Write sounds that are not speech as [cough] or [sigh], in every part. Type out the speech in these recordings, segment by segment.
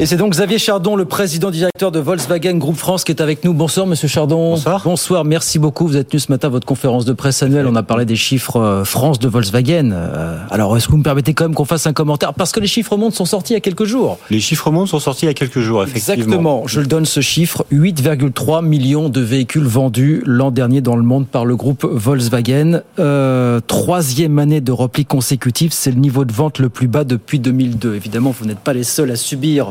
Et c'est donc Xavier Chardon, le président directeur de Volkswagen Groupe France, qui est avec nous. Bonsoir, monsieur Chardon. Bonsoir. Bonsoir, merci beaucoup. Vous êtes venu ce matin à votre conférence de presse annuelle. On a parlé des chiffres euh, France de Volkswagen. Euh, alors, est-ce que vous me permettez quand même qu'on fasse un commentaire? Parce que les chiffres mondes sont sortis il y a quelques jours. Les chiffres mondes sont sortis il y a quelques jours, effectivement. Exactement. Je le donne ce chiffre 8,3 millions de véhicules vendus l'an dernier dans le monde par le groupe Volkswagen. Euh, troisième année de repli consécutif. C'est le niveau de vente le plus bas depuis 2002. Évidemment, vous n'êtes pas les seuls à subir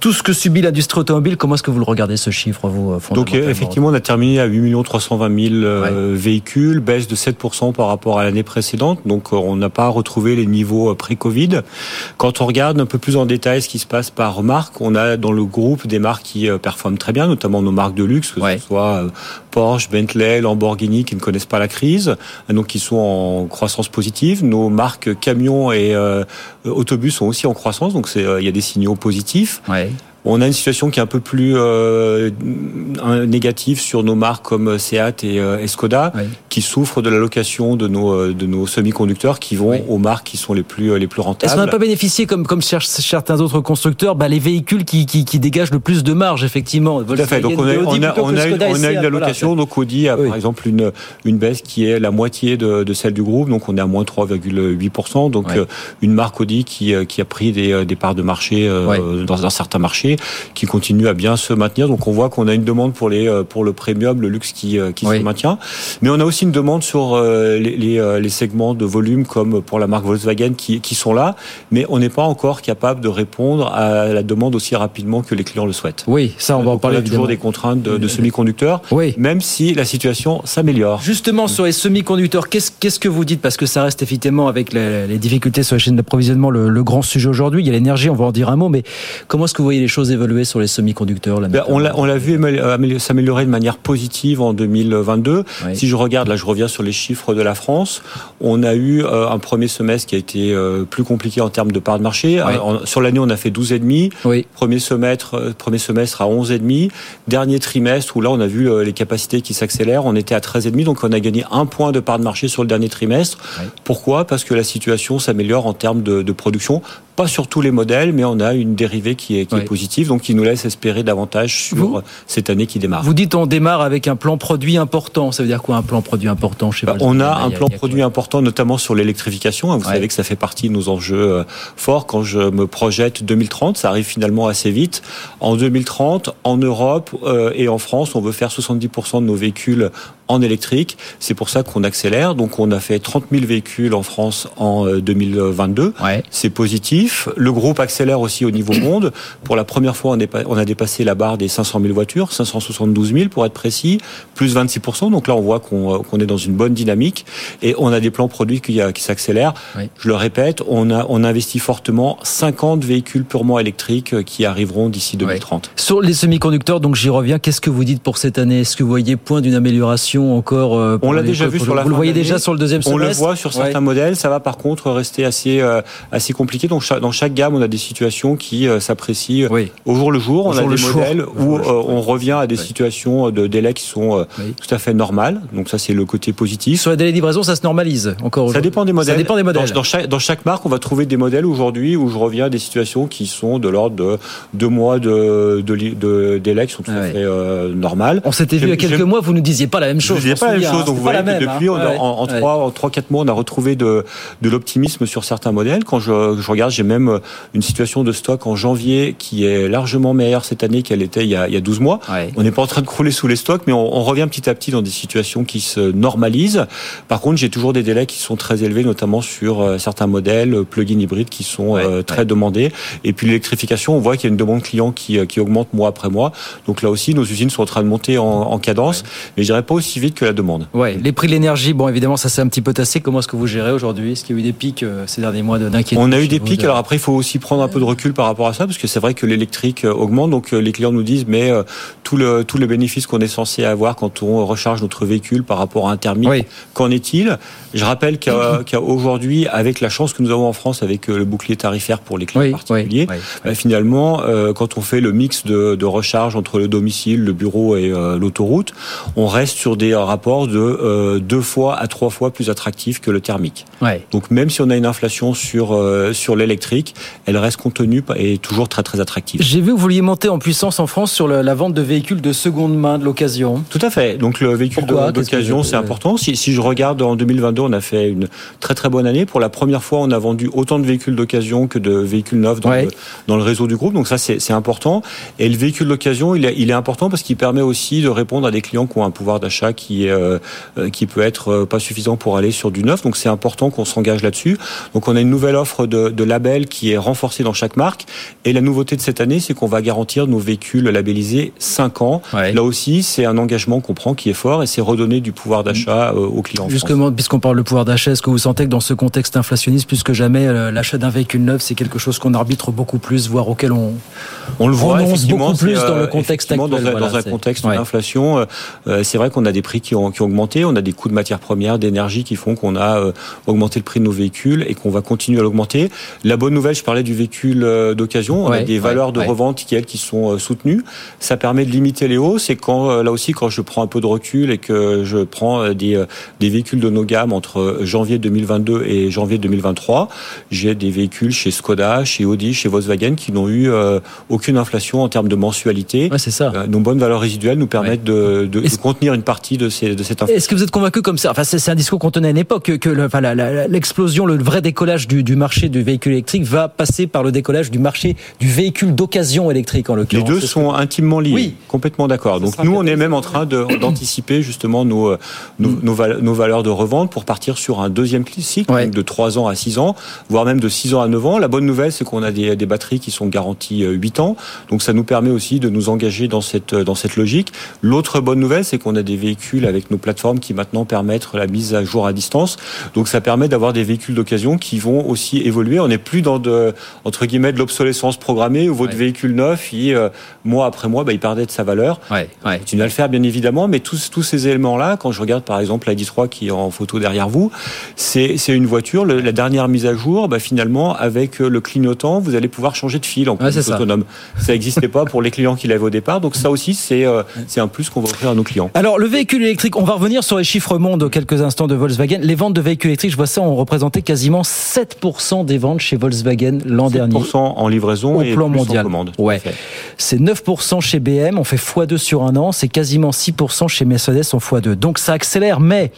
tout ce que subit l'industrie automobile, comment est-ce que vous le regardez ce chiffre, vous euh, Donc effectivement, on a terminé à 8 320 000 euh, véhicules, baisse de 7% par rapport à l'année précédente. Donc euh, on n'a pas retrouvé les niveaux pré-Covid. Quand on regarde un peu plus en détail ce qui se passe par marque, on a dans le groupe des marques qui performent très bien, notamment nos marques de luxe, que ce soit Porsche, Bentley, Lamborghini, qui ne connaissent pas la crise, donc qui sont en croissance positive. Nos marques camions et autobus sont aussi en croissance, donc il y a des signaux positifs. On a une situation qui est un peu plus euh, négative sur nos marques comme Seat et euh, Skoda, qui souffrent de l'allocation de nos euh, de nos semi-conducteurs qui vont aux marques qui sont les plus euh, les plus rentables. Est-ce qu'on n'a pas bénéficié comme comme certains autres constructeurs, bah, les véhicules qui, qui, qui dégagent le plus de marge effectivement? Tout à fait. Donc on a on a, on a, on a une allocation. donc Audi a par exemple une une baisse qui est la moitié de, de celle du groupe. Donc on est à moins 3,8% Donc une marque Audi qui qui a pris des, des parts de marché dans un certain qui continue à bien se maintenir. Donc on voit qu'on a une demande pour les euh, pour le premium, le luxe qui euh, qui se maintient. Mais on a aussi une demande sur euh, les, les, les, segments de volume comme pour la marque Volkswagen qui qui sont là, mais on n'est pas encore capable de répondre à la demande aussi rapidement que les clients le souhaitent. Oui, ça on va en parler. On a toujours des contraintes de, de semi-conducteurs, oui. même si la situation s'améliore. Justement sur les semi-conducteurs, qu'est-ce qu'est-ce que vous dites? Parce que ça reste effectivement avec les, les difficultés sur la chaîne d'approvisionnement le, le, grand sujet aujourd'hui. Il y a l'énergie, on va en dire un mot, mais comment est-ce que vous voyez les choses évoluer sur les semi-conducteurs ben, On l'a vu s'améliorer de manière positive en 2022. Si je regarde, là je reviens sur les chiffres de la France, on a eu euh, un premier semestre qui a été euh, plus compliqué en termes de part de marché. Euh, sur l'année, on a fait 12,5. Oui. Premier semestre, premier semestre à 11,5. Dernier trimestre où là on a vu les capacités qui s'accélèrent, on était à 13,5. Donc on a gagné un point de part de marché sur le dernier trimestre. Pourquoi? Parce que la situation s'améliore en termes de, de production pas sur tous les modèles, mais on a une dérivée qui est, qui est positive, donc qui nous laisse espérer davantage sur cette année qui démarre. Vous dites on démarre avec un plan produit important. Ça veut dire quoi un plan produit important chez bah, On a un plan produit important, notamment sur l'électrification. Vous savez que ça fait partie de nos enjeux euh, forts. Quand je me projette 2030, ça arrive finalement assez vite. En 2030, en Europe euh, et en France, on veut faire 70% de nos véhicules en électrique. C'est pour ça qu'on accélère. Donc on a fait 30 000 véhicules en France en 2022. Euh, C'est positif. Le groupe accélère aussi au niveau [coughs] monde. Pour la première fois, on, a dépassé la barre des 500 000 voitures, 572 000 pour être précis, plus 26% Donc là, on voit qu'on est dans une bonne dynamique et on a des plans produits qui, qui s'accélèrent. Je le répète, on a on investit fortement 50 véhicules purement électriques euh, qui arriveront d'ici 2030. Sur les semi-conducteurs, donc j'y reviens. Qu'est-ce que vous dites pour cette année? Est-ce que vous voyez point d'une amélioration? Encore euh, On l'a déjà vu sur la Vous le voyez déjà sur le deuxième semestre On le voit sur certains modèles. Ça va par contre rester assez euh, assez compliqué. Donc dans chaque gamme, on a des situations qui euh, s'apprécient au jour le jour. on a des modèles où on revient à des situations de délai qui sont tout à fait normales. Donc ça, c'est le côté positif. Sur les délais de livraison, ça se normalise encore. Ça dépend des modèles. Ça dépend des modèles. Dans, chaque, dans chaque marque, on va trouver des modèles aujourd'hui où je reviens à des situations qui sont de l'ordre de deux mois de, de, délai qui sont tout à fait normales. On s'était vu il y a quelques mois, vous nous disiez pas la même chose. Je pas la même chose. Donc vous voyez que depuis, hein. en, trois, en trois, quatre mois, on a retrouvé de, de l'optimisme sur certains modèles. Quand je, je regarde, j'ai même euh, une situation de stock en janvier qui est largement meilleure cette année qu'elle était il y a, il y a 12 mois. On n'est pas en train de crouler sous les stocks, mais on, on, revient petit à petit dans des situations qui se normalisent. Par contre, j'ai toujours des délais qui sont très élevés, notamment sur euh, certains modèles euh, plug-in hybrides qui sont très demandés. Et puis l'électrification, on voit qu'il y a une demande client qui, qui augmente mois après mois. Donc là aussi, nos usines sont en train de monter en, en cadence, mais je dirais pas aussi vite que la demande. Ouais, les prix de l'énergie, bon évidemment ça s'est un petit peu tassé. Comment est-ce que vous gérez aujourd'hui? Est-ce qu'il y a eu des pics euh, ces derniers mois d'inquiétude On a eu des pics. Alors après, il faut aussi prendre un peu de recul par rapport à ça, parce que c'est vrai que l'électrique euh, augmente. Donc euh, les clients nous disent, mais tout le tout le bénéfice qu'on est censé avoir quand on recharge notre véhicule par rapport à un thermique, qu'en est-il? Je rappelle qu'aujourd'hui, avec la chance que nous avons en France avec le bouclier tarifaire pour les clients particuliers, bah, finalement, quand on fait le mix de, de recharge entre le domicile, le bureau et l'autoroute, on reste sur des des rapports de deux fois à trois fois plus attractifs que le thermique. Donc même si on a une inflation sur sur l'électrique, elle reste contenue et toujours très très attractive. J'ai vu que vous vouliez monter en puissance en France sur la vente de véhicules de seconde main, de l'occasion. Tout à fait. Donc le véhicule d'occasion, c'est important. Si, si je regarde en 2022, on a fait une très très bonne année. Pour la première fois, on a vendu autant de véhicules d'occasion que de véhicules neufs dans, le, dans le réseau du groupe. Donc ça, c'est important. Et le véhicule d'occasion, il, il, est important parce qu'il permet aussi de répondre à des clients qui ont un pouvoir d'achat qui, euh, qui peut être euh, pas suffisant pour aller sur du neuf. Donc c'est important qu'on s'engage là-dessus. Donc on a une nouvelle offre de, de labels qui est renforcée dans chaque marque. Et la nouveauté de cette année, c'est qu'on va garantir nos véhicules labellisés 5 ans. Là aussi, c'est un engagement qu'on prend qui est fort et c'est redonner du pouvoir d'achat euh, aux clients. Justement, puisqu'on parle de pouvoir d'achat, est-ce que vous sentez que dans ce contexte inflationniste, plus que jamais, l'achat d'un véhicule neuf, c'est quelque chose qu'on arbitre beaucoup plus, voire auquel on, on le voit beaucoup plus dans le euh, contexte actuel. Dans, un, dans un contexte d'inflation, euh, c'est vrai qu'on a des prix qui ont, qui ont augmenté, on a des coûts de matières premières, d'énergie qui font qu'on a augmenté le prix de nos véhicules et qu'on va continuer à l'augmenter. La bonne nouvelle, je parlais du véhicule d'occasion, on a des valeurs de revente qui, elles, qui sont soutenues. Ça permet de limiter les hausses et quand, là aussi, quand je prends un peu de recul et que je prends des, des véhicules de nos gammes entre janvier 2022 et janvier 2023, j'ai des véhicules chez Skoda, chez Audi, chez Volkswagen qui n'ont eu euh, aucune inflation en termes de mensualité. c'est ça. Euh, nos bonnes valeurs résiduelles nous permettent de, de, contenir une partie de, ces, de cette inflation. Est-ce que vous êtes convaincu comme ça Enfin, c'est un discours qu'on tenait à une époque que, que l'explosion, le, vrai décollage du, du, marché du véhicule électrique va passer par le décollage du marché du véhicule d'occasion électrique en l'occurrence. Les deux sont intimement liés. Oui. Complètement d'accord. Donc nous, on est même en train [coughs] d'anticiper justement nos, euh, nos, nos, valeurs de revente pour partir sur un deuxième cycle de 3 ans à 6 ans, voire même de 6 ans à 9 ans. La bonne nouvelle, c'est qu'on a des, des, batteries qui sont garanties 8 euh, ans. Donc ça nous permet aussi de nous engager dans cette, dans cette logique. L'autre bonne nouvelle, c'est qu'on a des véhicules avec nos plateformes qui maintenant permettent la mise à jour à distance. Donc ça permet d'avoir des véhicules d'occasion qui vont aussi évoluer. On n'est plus dans de, entre guillemets, de l'obsolescence programmée où votre véhicule neuf, il, euh, mois après mois, bah, il perdait de sa valeur. Ouais, ouais. Continue à le faire, bien évidemment, mais tous, tous ces éléments-là, quand je regarde par exemple la 3 qui est en photo derrière vous, c'est une voiture, la dernière mise à jour, bah, finalement, avec le clignotant, vous allez pouvoir changer de fil en plus autonome. Ça [laughs] n'existait pas pour les clients qui l'avaient au départ, donc ça aussi, c'est euh, c'est un plus qu'on va offrir à nos clients. Alors, le véhicule électrique, on va revenir sur les chiffres mondes quelques instants de Volkswagen. Les ventes de véhicules électriques, je vois ça, ont représenté quasiment 7% des ventes chez Volkswagen l'an dernier. 7% en livraison et plan mondial. En commande. Ouais. C'est 9% chez BM, on fait x2 sur un an, c'est quasiment 6% chez Mercedes en x2. Donc ça accélère, mais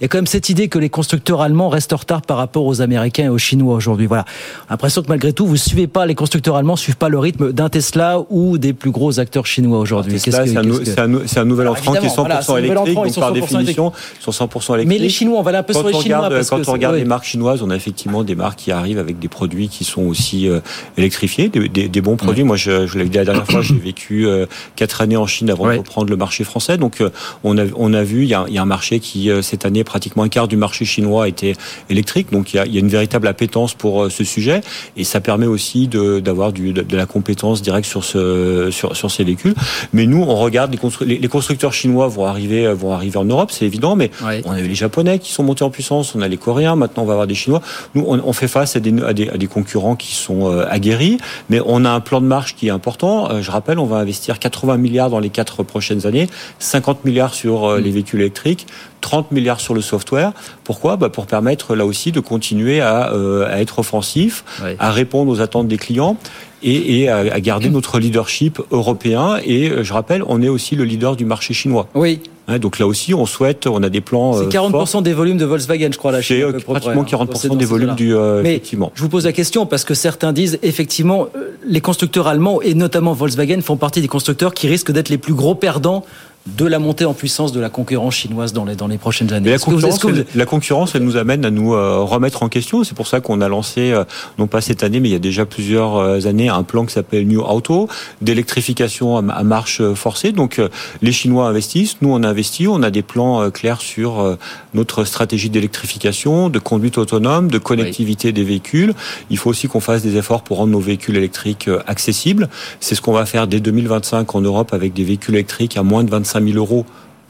il y a quand même cette idée que les constructeurs allemands restent en retard par rapport aux Américains et aux Chinois aujourd'hui. Voilà. L'impression que malgré tout, vous suivez pas, les constructeurs allemands suivent pas le rythme d'un Tesla ou des plus gros acteurs chinois aujourd'hui. C'est un, un, nouvel entrant qui est 100% électrique, donc par définition, ils sont 100% électriques. Mais les Chinois, on va l'impression sur les Chinois. quand on regarde les marques chinoises, on a effectivement des marques qui arrivent avec des produits qui sont aussi euh, électrifiés, des, bons produits. Moi, je, je l'ai dit la dernière fois, j'ai vécu euh, quatre années en Chine avant de reprendre le marché français. Donc, euh, on a, on a vu, il y a, il y a un marché qui, cette année, pratiquement un quart du marché chinois était électrique. Donc, il y a, il y a une véritable appétence pour ce sujet. Et ça permet aussi d'avoir de, de, de, la compétence directe sur, ce, sur, sur ces véhicules. Mais nous, on regarde, les, constru les, constructeurs chinois vont arriver, vont arriver en Europe, c'est évident. Mais on a eu les Japonais qui sont montés en puissance, on a les Coréens, maintenant on va avoir des Chinois. Nous, on, on fait face à des, à des, à des concurrents qui sont aguerris. Mais on a un plan de marche qui est important. je rappelle, on va investir 80 milliards dans les quatre prochaines années, 50 milliards sur euh, les véhicules électriques, 30 milliards sur le software. Pourquoi? Bah Pour permettre là aussi de continuer à, euh, à être offensif, à répondre aux attentes des clients et, et à, garder notre leadership européen. Et euh, je rappelle, on est aussi le leader du marché chinois. Oui. Hein, donc là aussi, on souhaite, on a des plans. C'est 40% des volumes de Volkswagen, je crois, là. C'est pratiquement 40% des volumes du. Euh, Mais effectivement. Je vous pose la question parce que certains disent effectivement, les constructeurs allemands et notamment Volkswagen font partie des constructeurs qui risquent d'être les plus gros perdants de la montée en puissance de la concurrence chinoise dans les, dans les prochaines années. La concurrence, vous, la concurrence, elle nous amène à nous euh, remettre en question. C'est pour ça qu'on a lancé, euh, non pas cette année, mais il y a déjà plusieurs euh, années, un plan qui s'appelle New Auto, d'électrification à, marche forcée. Donc les Chinois investissent, nous on investit, on a des plans clairs sur notre stratégie d'électrification, de conduite autonome, de connectivité des véhicules. Il faut aussi qu'on fasse des efforts pour rendre nos véhicules électriques accessibles. C'est ce qu'on va faire dès 2025 en Europe avec des véhicules électriques à moins de 25 5 000 euros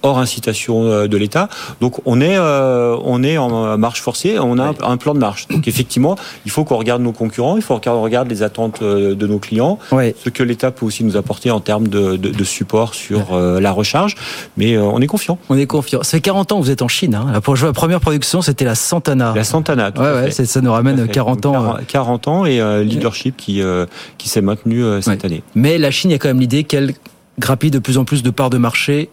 hors incitation de l'État. Donc on est on est en marche forcée, on a un, plan de marche. Donc effectivement, il faut qu'on regarde nos concurrents, il faut qu'on regarde les attentes de nos clients, ce que l'État peut aussi nous apporter en termes de, de, support sur la recharge. Mais on est confiant. On est confiant. Ça fait 40 ans que vous êtes en Chine. Hein. La première production, c'était la Santana. La Santana. Tout ouais, ouais, ça nous ramène 40 ans. 40 ans et leadership qui qui s'est maintenu cette année. Mais la Chine, il y a quand même l'idée qu'elle grappille de plus en plus de parts de marché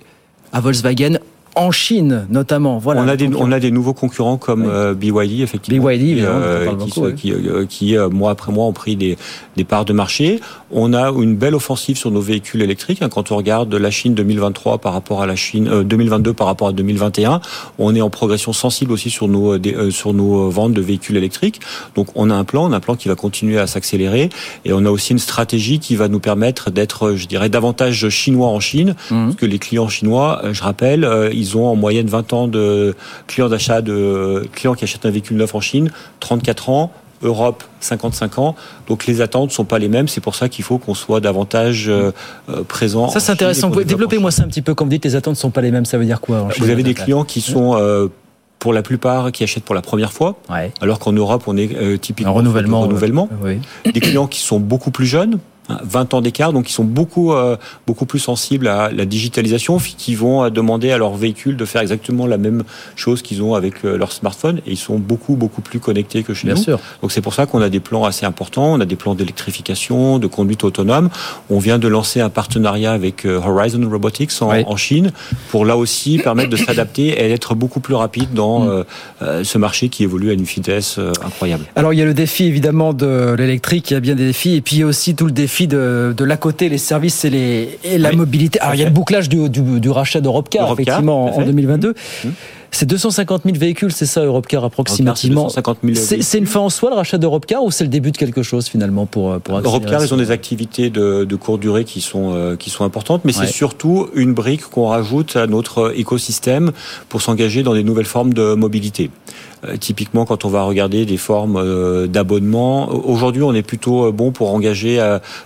à Volkswagen en Chine notamment. Voilà. On a des on a des nouveaux concurrents comme euh, BYD effectivement. BYD euh, qui, qui, euh, mois après mois ont pris des, des parts de marché. On a une belle offensive sur nos véhicules électriques. Hein. Quand on regarde la Chine 2023 par rapport à la Chine 2022 par rapport à 2021, on est en progression sensible aussi sur nos sur nos ventes de véhicules électriques. Donc on a un plan, on a un plan qui va continuer à s'accélérer et on a aussi une stratégie qui va nous permettre d'être, je dirais, davantage chinois en Chine, mmh. parce que les clients chinois, je rappelle ils ont en moyenne 20 ans de clients d'achat de clients qui achètent un véhicule neuf en Chine, 34 ans. Europe 55 ans. Donc les attentes ne sont pas les mêmes. C'est pour ça qu'il faut qu'on soit davantage euh, euh, présent. Ça c'est intéressant. Développez-moi ça un petit peu. Comme vous dites, les attentes ne sont pas les mêmes. Ça veut dire quoi Vous avez des clients qui sont euh, pour la plupart qui achètent pour la première fois, alors qu'en Europe on est typiquement un renouvellement. renouvellement. Des clients qui sont beaucoup plus jeunes, 20 ans d'écart, donc ils sont beaucoup euh, beaucoup plus sensibles à la digitalisation, qui vont euh, demander à leur véhicule de faire exactement la même chose qu'ils ont avec euh, leur smartphone, et ils sont beaucoup beaucoup plus connectés que chez Bien nous. Sûr. Donc c'est pour ça qu'on a des plans assez importants, on a des plans d'électrification, de conduite autonome. On vient de lancer un partenariat avec Horizon Robotics en, en Chine pour là aussi permettre de s'adapter et d'être beaucoup plus rapide dans mm. ce marché qui évolue à une vitesse incroyable. Alors il y a le défi évidemment de l'électrique, il y a bien des défis, et puis il y a aussi tout le défi de, de l'à côté, les services et, les, et la mobilité. Alors, il y a le bouclage du, du, du rachat d'Europecar, effectivement, en, 2022. Mmh. C'est 250 000 véhicules, c'est ça, Europcar approximativement. C'est une fin en soi, le rachat d'Europecar, ou c'est le début de quelque chose finalement pour pour Europcar, ils ont des activités de, de courte durée qui sont euh, qui sont importantes, mais c'est surtout une brique qu'on rajoute à notre écosystème pour s'engager dans des nouvelles formes de mobilité. Euh, typiquement, quand on va regarder des formes euh, d'abonnement, aujourd'hui, on est plutôt euh, bon pour engager,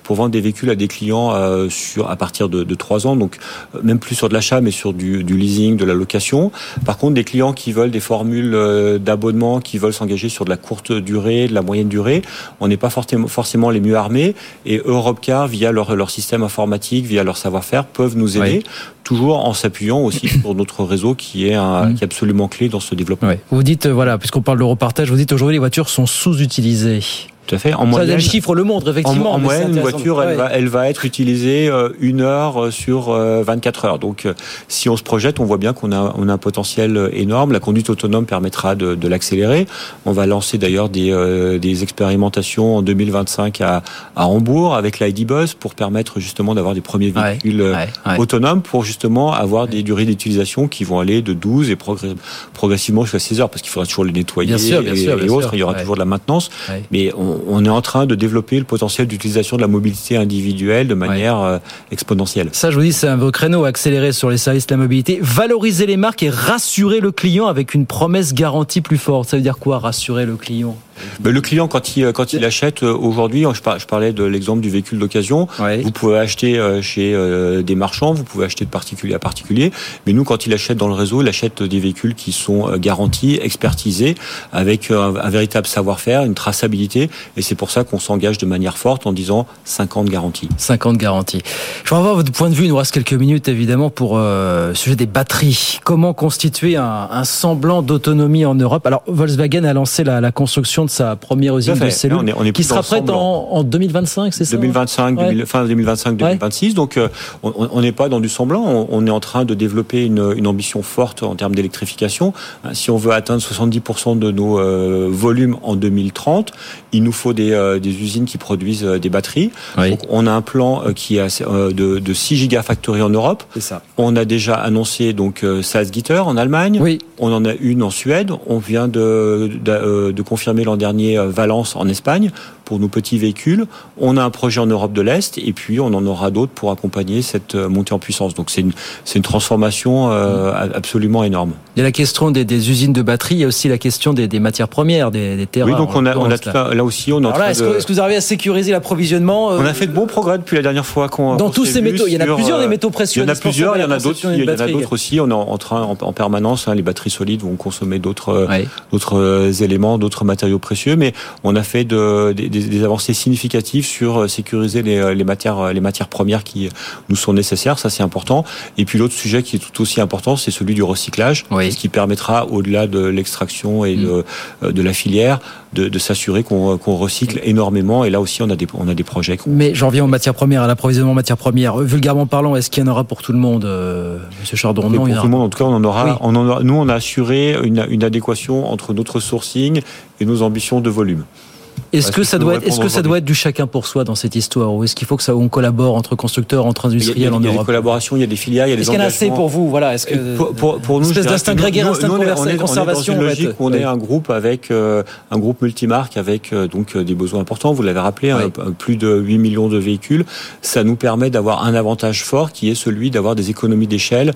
pour vendre des véhicules à des clients sur à partir de, de 3 ans, donc même plus sur de l'achat, mais sur du, du, leasing, de la location. Par contre, des clients qui veulent des formules d'abonnement, qui veulent s'engager sur de la courte durée, de la moyenne durée, on n'est pas forcément, forcément les mieux armés. Et Europcar, via leur, leur système informatique, via leur savoir-faire, peuvent nous aider toujours en s'appuyant aussi sur notre réseau qui est, un, mm. qui est absolument clé dans ce développement. Vous dites, voilà, puisqu'on parle de repartage, vous dites aujourd'hui les voitures sont sous-utilisées. Tout à fait. En moyenne, le chiffre le montre effectivement. En, moyenne, une voiture, elle, va, elle va être utilisée euh, une heure euh, sur 24 euh, heures. Donc, si on se projette, on voit bien qu'on a, on a un potentiel énorme. La conduite autonome permettra de, de l'accélérer. On va lancer d'ailleurs des, des expérimentations en 2025 à, à Hambourg avec l'ID Bus pour permettre justement d'avoir des premiers véhicules autonomes pour justement avoir des durées d'utilisation qui vont aller de 12 et progressivement jusqu'à 16 heures parce qu'il faudra toujours les nettoyer bien sûr, bien et, sûr, et autres. Il y aura toujours de la maintenance. Mais on, on, est en train de développer le potentiel d'utilisation de la mobilité individuelle de manière euh, exponentielle. Ça, je vous dis, c'est un vrai créneau accéléré sur les services de la mobilité. Valoriser les marques et rassurer le client avec une promesse garantie plus forte. Ça veut dire quoi, rassurer le client? Le client, quand il, quand il achète euh, aujourd'hui, je parlais de l'exemple du véhicule d'occasion, vous pouvez acheter euh, chez euh, des marchands, vous pouvez acheter de particulier à particulier, mais nous, quand il achète dans le réseau, il achète des véhicules qui sont garantis, expertisés, avec un, véritable savoir-faire, une traçabilité, et c'est pour ça qu'on s'engage de manière forte en disant 50 garanties. 50 garanties. Je vais avoir votre point de vue, il nous reste quelques minutes évidemment pour le sujet des batteries. Comment constituer un, un semblant d'autonomie en Europe? Alors, Volkswagen a lancé la, la construction de sa première usine de cellules, on est, on est qui sera prête en, en, 2025, c'est ça? 2025, fin 2025, 2026. Donc, euh, on n'est pas dans du semblant. On, est en train de développer une, une ambition forte en termes d'électrification. Euh, si on veut atteindre 70% de nos euh, volumes en 2030, il nous faut des, des usines qui produisent des batteries. Donc, on a un plan qui est de, de 6 gigafactories en Europe. C'est ça. On a déjà annoncé donc Salzgitter en Allemagne. Oui. On en a une en Suède. On vient de, de, de confirmer l'an dernier euh, Valence en Espagne. Pour nos petits véhicules. On a un projet en Europe de l'Est et puis on en aura d'autres pour accompagner cette euh, montée en puissance. Donc c'est une, une transformation euh, absolument énorme. Il y a la question des, des, usines de batterie, il y a aussi la question des, des matières premières, des, des terres. Oui, donc on a, on a tout là. là aussi, on a. Est-ce que, est que, vous arrivez à sécuriser l'approvisionnement On a fait de bons progrès depuis la dernière fois qu'on. Dans tous ces métaux, il y en a plusieurs des métaux précieux. Il y en a plusieurs, il y en a d'autres, il y en a d'autres aussi. On est en train en, en permanence. Hein, les batteries solides vont consommer d'autres, ouais. d'autres éléments, d'autres matériaux précieux, mais on a fait de, des, des avancées significatives sur sécuriser les, les matières, les matières premières qui nous sont nécessaires. Ça, c'est important. Et puis l'autre sujet qui est tout aussi important, c'est celui du recyclage, oui. ce qui permettra, au-delà de l'extraction et de, mm. de la filière, de, de s'assurer qu'on qu recycle énormément. Et là aussi, on a des, on a des projets. Mais j'en reviens aux matières premières, à l'approvisionnement en matières premières. Vulgairement parlant, est-ce qu'il y en aura pour tout le monde, euh, Monsieur Chardon? Non, pour tout le monde. En tout cas, on en aura. Oui. On en aura nous, on a assuré une, une adéquation entre notre sourcing et nos ambitions de volume. Est-ce que, ça doit être, est-ce que ça doit être du chacun pour soi dans cette histoire ou est-ce qu'il faut que ça on collabore entre constructeurs, entre industriels en Europe Il y a des collaborations, il y a des filières, il y a des Est-ce qu'il y en a assez pour vous? Voilà, est-ce que pour, pour, pour nous, espèce d'instinct grégaire, instinct nous, de on est, conservation on est dans une logique où on est un groupe avec euh, un groupe multimarque avec euh, donc des besoins importants. Vous l'avez rappelé, oui. un, plus de 8 millions de véhicules. Ça nous permet d'avoir un avantage fort qui est celui d'avoir des économies d'échelle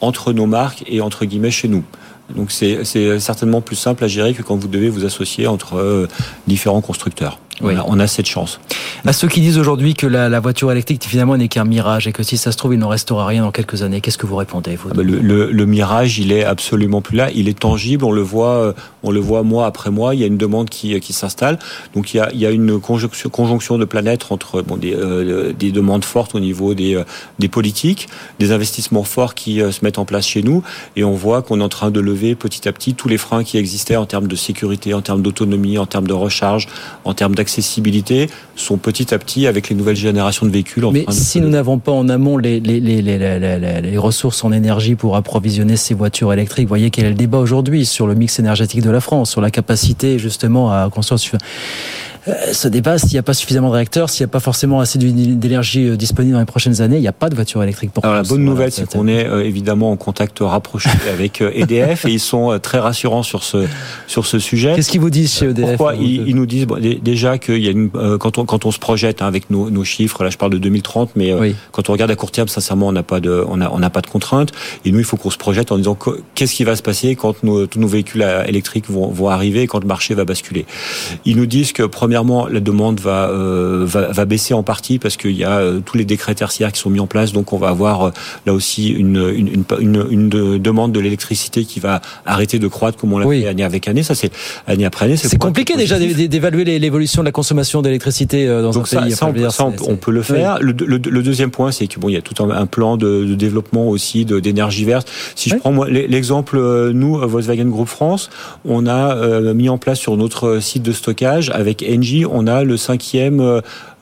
entre nos marques et entre guillemets chez nous. Donc c'est certainement plus simple à gérer que quand vous devez vous associer entre euh, différents constructeurs. Oui. On, a, on, a, cette chance. À ceux qui disent aujourd'hui que la, la, voiture électrique finalement n'est qu'un mirage et que si ça se trouve il n'en restera rien dans quelques années, qu'est-ce que vous répondez vous ah ben le, le, le, mirage, il est absolument plus là. Il est tangible. On le voit, on le voit mois après mois. Il y a une demande qui, qui s'installe. Donc il y, a, il y a une conjonction, conjonction de planètes entre bon, des, euh, des demandes fortes au niveau des, des politiques, des investissements forts qui euh, se mettent en place chez nous, et on voit qu'on est en train de lever petit à petit tous les freins qui existaient en termes de sécurité, en termes d'autonomie, en termes de recharge, en termes accessibilité sont petit à petit avec les nouvelles générations de véhicules. En Mais train de si nous n'avons pas en amont les, les, les, les, ressources en énergie pour approvisionner ces voitures électriques, voyez quel est le débat aujourd'hui sur le mix énergétique de la France, sur la capacité justement à construire ce débat, s'il n'y a pas suffisamment de réacteurs, s'il n'y a pas forcément assez d'énergie disponible dans les prochaines années, il n'y a pas de voiture électrique pour Alors, la bonne nouvelle, c'est qu'on est euh, évidemment en contact rapproché [laughs] avec EDF et ils sont euh, très rassurants sur ce, sur ce sujet. Qu'est-ce qu'ils vous disent chez EDF Pourquoi ils, ils, nous disent bon, déjà qu'il y a une, euh, quand, on, quand on se projette hein, avec nos, nos, chiffres, là je parle de 2030, mais oui. quand on regarde à court terme, sincèrement, on n'a pas de, on a, on n'a pas de contraintes. Et nous, il faut qu'on se projette en disant qu'est-ce qui va se passer quand nos, tous nos véhicules électriques vont, vont arriver quand le marché va basculer. Ils nous disent que premièrement, la demande va, euh, va, va, baisser en partie parce qu'il y a euh, tous les décrets tertiaires qui sont mis en place. Donc on va avoir euh, là aussi une, une, une, une, une de, demande de l'électricité qui va arrêter de croître comme on l'a oui. fait année avec année. Ça, c'est année après année. C'est compliqué déjà d'évaluer l'évolution de la consommation d'électricité dans Donc un ça, pays. Ça, on, ça, on, on peut le faire. Oui. Le, le, le, deuxième point, c'est que bon, il y a tout un, un plan de, de, développement aussi d'énergie verte. Si oui. je prends moi l'exemple, nous, Volkswagen Group France, on a euh, mis en place sur notre site de stockage avec Engie, on a le cinquième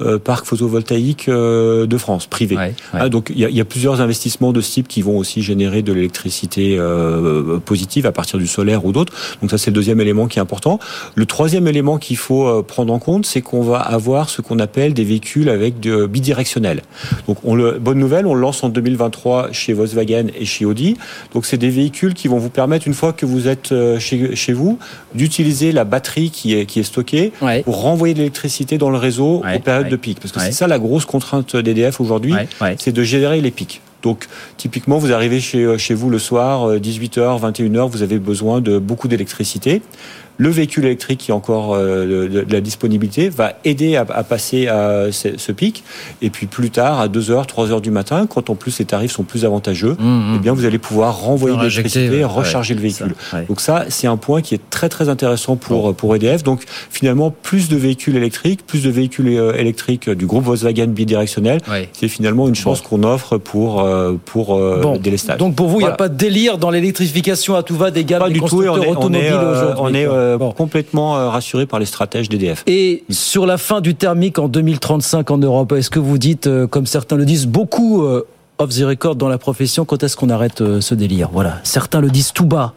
euh, parc photovoltaïque euh, de France, privé. Ah, donc il y, y, a plusieurs investissements de ce type qui vont aussi générer de l'électricité euh, positive à partir du solaire ou d'autres. Donc ça c'est le deuxième élément qui est important. Le troisième élément qu'il faut euh, prendre en compte, c'est qu'on va avoir ce qu'on appelle des véhicules avec de bidirectionnel. Donc on le, bonne nouvelle, on le lance en 2023 chez Volkswagen et chez Audi. Donc c'est des véhicules qui vont vous permettre une fois que vous êtes euh, chez, chez vous d'utiliser la batterie qui est qui est stockée ouais. pour renvoyer de l'électricité dans le réseau ouais, aux périodes ouais. de pic. Parce que c'est ça la grosse contrainte d'EDF aujourd'hui, c'est de gérer les pics. Donc, typiquement, vous arrivez chez, chez vous le soir, 18h, 21h, vous avez besoin de beaucoup d'électricité le véhicule électrique qui a encore euh, de, de, la disponibilité va aider à, à passer à ce, ce, pic. Et puis plus tard, à 2h, 3h du matin, quand en plus les tarifs sont plus avantageux, mmh, eh bien vous allez pouvoir renvoyer l'électricité, ouais, recharger ouais, le véhicule. Ça, ouais. Donc ça, c'est un point qui est très très intéressant pour, pour EDF. Donc finalement, plus de véhicules électriques, plus de véhicules euh, électriques du groupe Volkswagen bidirectionnel, c'est finalement une chance bon. qu'on offre pour, euh, pour bon. délestage. Donc pour vous, il voilà. n'y a pas de délire dans l'électrification à tout va des gammes pas des du constructeurs tout, on est, automobiles on est, euh, bon. complètement euh, rassuré par les stratèges d'EDF. Et sur la fin du thermique en 2035 en Europe, est-ce que vous dites, euh, comme certains le disent, beaucoup off the record dans la profession, quand est-ce qu'on arrête euh, ce délire? Voilà. Certains le disent tout bas.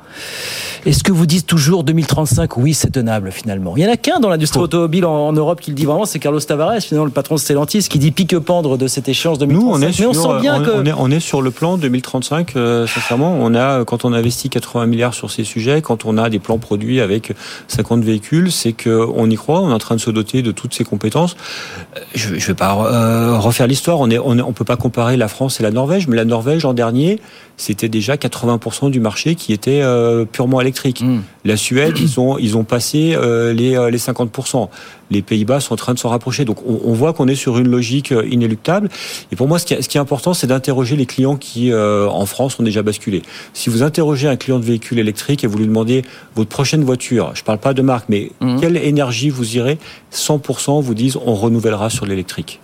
Est-ce que vous dites toujours 2035 Oui, c'est tenable finalement. Il y en a qu'un dans l'industrie automobile en, Europe qui le dit vraiment, c'est Carlos Tavares, finalement le patron de Stellantis, qui dit pique-pendre de cette échéance 2035. Nous, on est, sur, on sent bien que... on, est, sur le plan 2035. Euh, sincèrement, on a quand on investit 80 milliards sur ces sujets, quand on a des plans produits avec 50 véhicules, c'est que on y croit. On est en train de se doter de toutes ces compétences. Euh, je, ne vais pas refaire l'histoire. On est, on, on peut pas comparer la France et la Norvège, mais la Norvège l'an dernier, c'était déjà 80% du marché qui était euh, purement électrique. Hmm. La Suède, [clears throat] ils ont ils ont passé euh, les euh, les 50%. Les Pays-Bas sont en train de s'en rapprocher. Donc on, on voit qu'on est sur une logique inéluctable. Et pour moi, ce qui, est, ce qui est important, c'est d'interroger les clients qui en France ont déjà basculé. Si vous interrogez un client de véhicule électrique et vous lui demandez votre prochaine voiture, je parle pas de marque, mais hmm. quelle énergie vous irez, 100% vous disent on renouvellera sur l'électrique.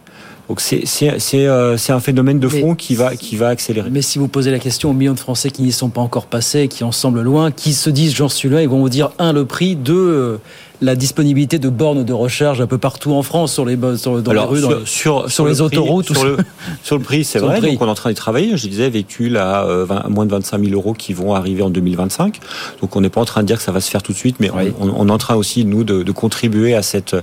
Donc euh, c'est un phénomène de fond qui va, qui va accélérer. Mais si vous posez la question aux millions de Français qui n'y sont pas encore passés, qui en semblent loin, qui se disent j'en suis là, ils vont vous dire un le prix, deux euh, la disponibilité de bornes de recharge un peu partout en France, sur les, sur, dans les rues, sur, sur, les autoroutes. sur, le, sur le prix, c'est [laughs] vrai. Donc on est en train d'y travailler. Je disais, véhicules à, euh, moins de 25 000 euros qui vont arriver en 2025. Donc on n'est pas en train de dire que ça va se faire tout de suite, mais on, est en train aussi, nous, de, contribuer à, cette,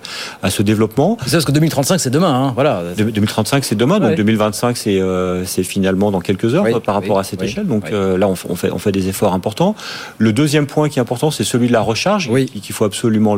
à ce développement. C'est parce que 2035, c'est demain. Hein, voilà. 2035, c'est demain. Donc 2025, c'est euh, finalement dans quelques heures par rapport à cette échelle. Donc euh, là, on, fait, on fait des efforts importants. Le deuxième point qui est important, c'est celui de la recharge, qu'il faut absolument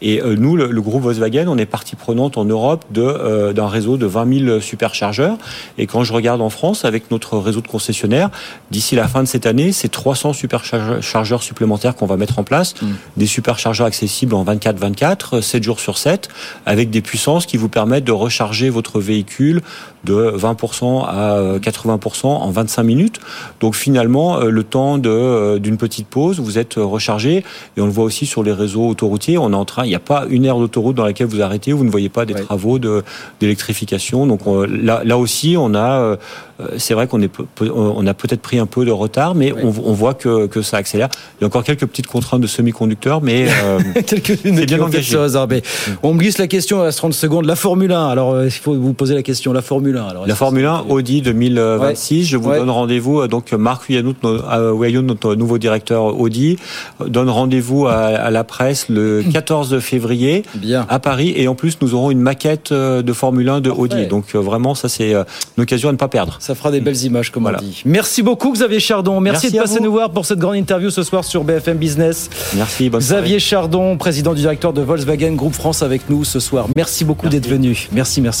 Et euh, nous, le, groupe Volkswagen, on est partie prenante en Europe de euh, d'un réseau de 20 000 superchargeurs. Et quand je regarde en France, avec notre réseau de concessionnaires, d'ici la fin de cette année, c'est 300 superchargeurs supplémentaires qu'on va mettre en place, mm. des superchargeurs accessibles en 24-24, 7 jours sur 7, avec des puissances qui vous permettent de recharger votre véhicule de 20% à 80% en 25 minutes. Donc finalement, euh, le temps d'une petite pause, vous êtes rechargé. Et on le voit aussi sur les réseaux autoroutiers on est en train, il n'y a pas une aire d'autoroute dans laquelle vous arrêtez, où vous ne voyez pas des travaux d'électrification. Donc là, là aussi, on a euh, euh, c'est vrai qu'on on a peut-être pris un peu de retard, mais on, voit que, que, ça accélère. Il y a encore quelques petites contraintes de semi-conducteurs, mais euh, [laughs] c'est bien engagé. On me glisse la question à 30 secondes. La Formule 1. Alors, euh, il faut vous poser la question. La Formule 1. Alors, la Formule 1, Audi 2026. Je vous donne rendez-vous. Donc, Marc Huyanou, notre nouveau directeur Audi, donne rendez-vous à, la presse le [clears throat] 14 février bien. à Paris. Et en plus, nous aurons une maquette de Formule 1 de Audi. Donc, vraiment, ça, c'est une occasion à ne pas perdre. Ça fera des belles images, comme on dit. Merci beaucoup, Xavier Chardon. Merci, de passer nous voir pour cette grande interview ce soir sur BFM Business. Merci, bonne Xavier Chardon, président du directeur de Volkswagen Groupe France avec nous ce soir. Merci beaucoup d'être venu. Merci, merci.